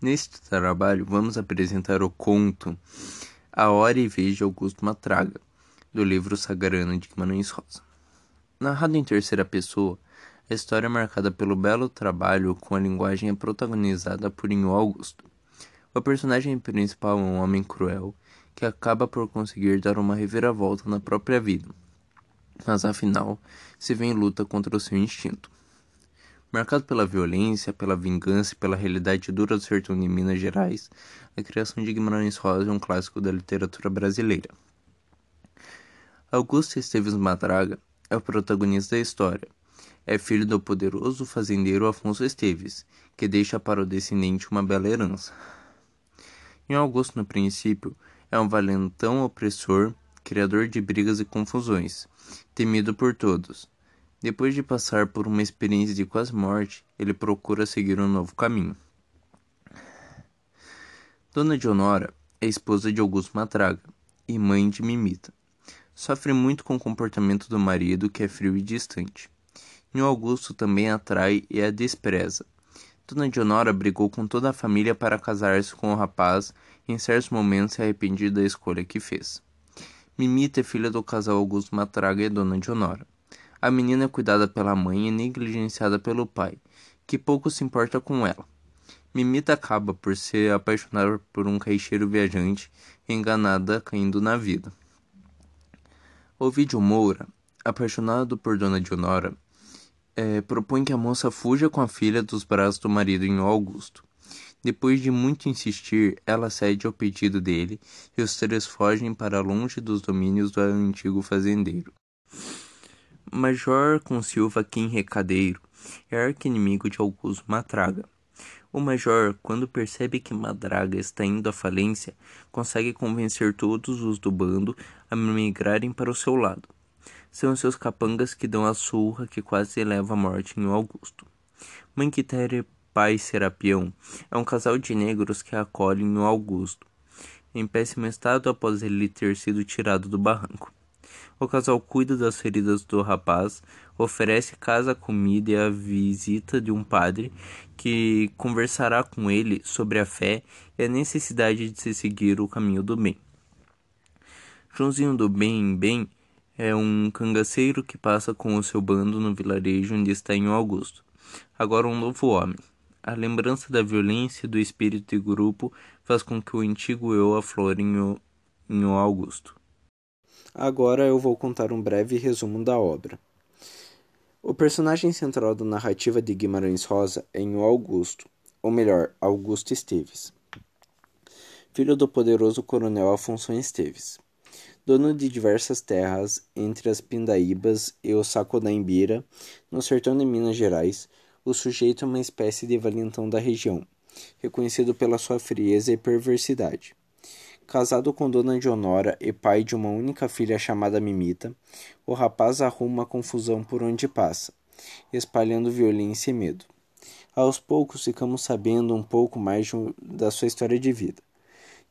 Neste trabalho, vamos apresentar o conto A Hora e Vez de Augusto Matraga, do livro Sagrano de Guimarães Rosa. Narrado em terceira pessoa, a história é marcada pelo belo trabalho com a linguagem é protagonizada por Inho Augusto. O personagem principal é um homem cruel que acaba por conseguir dar uma reviravolta na própria vida, mas afinal se vê em luta contra o seu instinto. Marcado pela violência, pela vingança e pela realidade dura do sertão de Minas Gerais, a criação de Guimarães Rosa é um clássico da literatura brasileira. Augusto Esteves Madraga é o protagonista da história. É filho do poderoso fazendeiro Afonso Esteves, que deixa para o descendente uma bela herança. Em Augusto, no princípio, é um valentão opressor, criador de brigas e confusões, temido por todos depois de passar por uma experiência de quase morte, ele procura seguir um novo caminho. Dona Dionora é esposa de Augusto Matraga e mãe de Mimita. Sofre muito com o comportamento do marido, que é frio e distante. E o Augusto também atrai e a despreza. Dona Dionora brigou com toda a família para casar-se com o rapaz e em certos momentos se arrepende da escolha que fez. Mimita é filha do casal Augusto Matraga e Dona Dionora. A menina é cuidada pela mãe e negligenciada pelo pai, que pouco se importa com ela. Mimita acaba por se apaixonar por um caixeiro viajante, enganada caindo na vida. Ovidio Moura, apaixonado por Dona Dionora, é, propõe que a moça fuja com a filha dos braços do marido em Augusto. Depois de muito insistir, ela cede ao pedido dele e os três fogem para longe dos domínios do antigo fazendeiro. Major Consilva Kim Recadeiro é arqui-inimigo de Augusto Matraga. O Major, quando percebe que Madraga está indo à falência, consegue convencer todos os do bando a migrarem para o seu lado. São seus capangas que dão a surra que quase leva à morte em Augusto. Mãe Quitéria e pai Serapião é um casal de negros que acolhem o Augusto, em péssimo estado após ele ter sido tirado do barranco. O casal cuida das feridas do rapaz, oferece casa, comida e a visita de um padre que conversará com ele sobre a fé e a necessidade de se seguir o caminho do bem. Joãozinho do Bem Bem é um cangaceiro que passa com o seu bando no vilarejo onde está em Augusto. Agora um novo homem. A lembrança da violência do espírito de grupo faz com que o antigo eu aflore em o, em Augusto. Agora eu vou contar um breve resumo da obra. O personagem central da narrativa de Guimarães Rosa é o Augusto, ou melhor, Augusto Esteves, filho do poderoso coronel Afonso Esteves. Dono de diversas terras entre as Pindaíbas e o Sacodaimbira, no sertão de Minas Gerais, o sujeito é uma espécie de valentão da região, reconhecido pela sua frieza e perversidade. Casado com Dona Dionora e pai de uma única filha chamada Mimita, o rapaz arruma confusão por onde passa, espalhando violência e medo. Aos poucos ficamos sabendo um pouco mais da sua história de vida.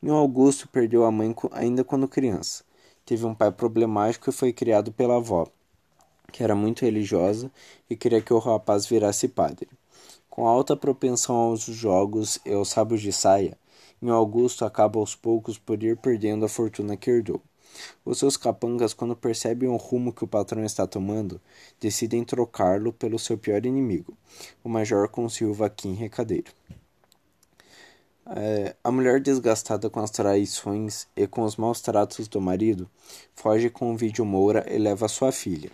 Nho Augusto perdeu a mãe ainda quando criança. Teve um pai problemático e foi criado pela avó, que era muito religiosa e queria que o rapaz virasse padre. Com alta propensão aos jogos e aos rabos de saia, e Augusto acaba aos poucos por ir perdendo a fortuna que herdou. Os seus capangas, quando percebem o rumo que o patrão está tomando, decidem trocá-lo pelo seu pior inimigo, o Major Consilva Kim Recadeiro. É, a mulher, desgastada com as traições e com os maus tratos do marido, foge com o vídeo Moura e leva sua filha.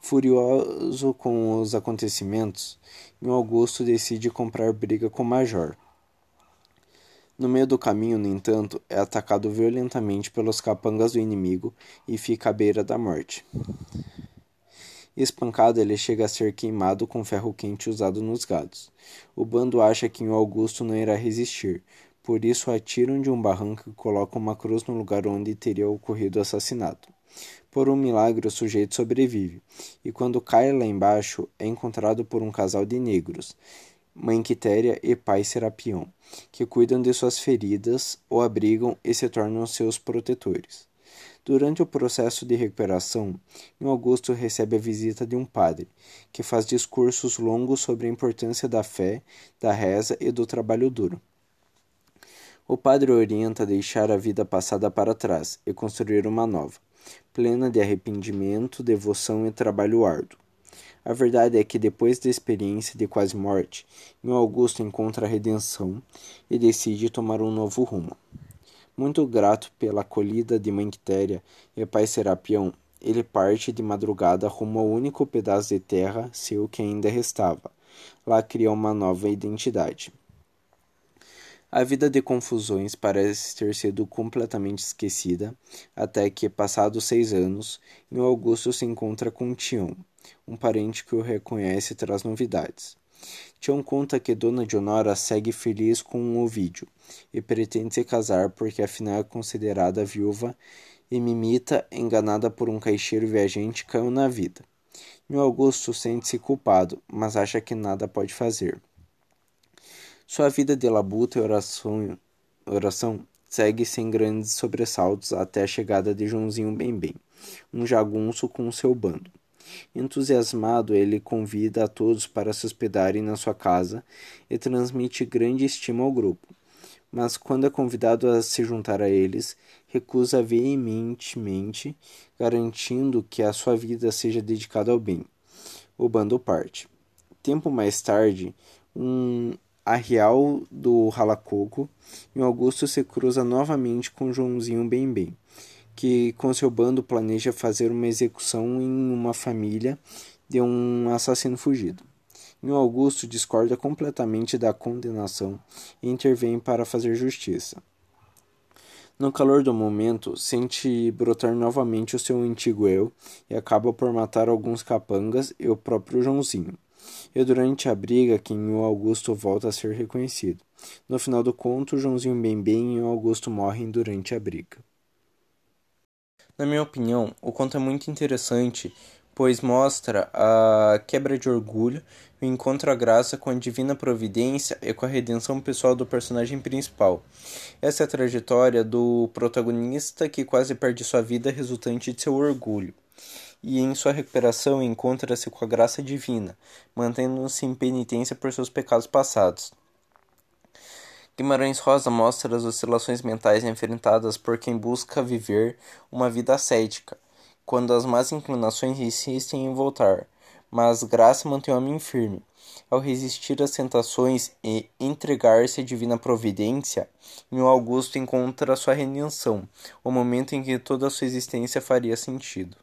Furioso com os acontecimentos, Augusto decide comprar briga com o Major. No meio do caminho, no entanto, é atacado violentamente pelos capangas do inimigo e fica à beira da morte. Espancado, ele chega a ser queimado com ferro quente usado nos gados. O bando acha que o Augusto não irá resistir, por isso atiram de um barranco e colocam uma cruz no lugar onde teria ocorrido o assassinato. Por um milagre, o sujeito sobrevive, e quando cai lá embaixo, é encontrado por um casal de negros, mãe Quitéria e pai Serapião, que cuidam de suas feridas, o abrigam e se tornam seus protetores. Durante o processo de recuperação, Augusto recebe a visita de um padre, que faz discursos longos sobre a importância da fé, da reza e do trabalho duro. O padre orienta a deixar a vida passada para trás e construir uma nova, plena de arrependimento, devoção e trabalho árduo. A verdade é que depois da experiência de quase morte, meu Augusto encontra a redenção e decide tomar um novo rumo. Muito grato pela acolhida de Mãe Quitéria e Pai Serapião, ele parte de madrugada rumo ao único pedaço de terra seu que ainda restava. Lá cria uma nova identidade. A vida de confusões parece ter sido completamente esquecida, até que, passados seis anos, meu Augusto se encontra com Tião, um parente que o reconhece traz novidades. Tião conta que Dona Dionora segue feliz com Ovídio e pretende se casar porque afinal é considerada viúva e Mimita, enganada por um caixeiro viajante, caiu na vida. Meu Augusto sente-se culpado, mas acha que nada pode fazer. Sua vida de labuta e oração, oração segue sem grandes sobressaltos até a chegada de Joãozinho Bem-Bem, um jagunço com seu bando. Entusiasmado, ele convida a todos para se hospedarem na sua casa e transmite grande estima ao grupo. Mas quando é convidado a se juntar a eles, recusa veementemente, garantindo que a sua vida seja dedicada ao bem. O bando parte. Tempo mais tarde, um Arrial do Ralacoco, e Augusto se cruza novamente com Joãozinho Bem Bem, que com seu bando planeja fazer uma execução em uma família de um assassino fugido. E Augusto discorda completamente da condenação e intervém para fazer justiça. No calor do momento, sente brotar novamente o seu antigo eu e acaba por matar alguns capangas e o próprio Joãozinho e durante a briga que o Augusto volta a ser reconhecido. No final do conto, Joãozinho Bem e o Augusto morrem durante a briga. Na minha opinião, o conto é muito interessante, pois mostra a quebra de orgulho, o encontro à graça com a divina providência e com a redenção pessoal do personagem principal. Essa é a trajetória do protagonista que quase perde sua vida resultante de seu orgulho e em sua recuperação encontra-se com a graça divina, mantendo-se em penitência por seus pecados passados. Guimarães Rosa mostra as oscilações mentais enfrentadas por quem busca viver uma vida ascética, quando as más inclinações insistem em voltar, mas graça mantém o homem firme. Ao resistir às tentações e entregar-se à divina providência, meu Augusto encontra sua redenção, o momento em que toda a sua existência faria sentido.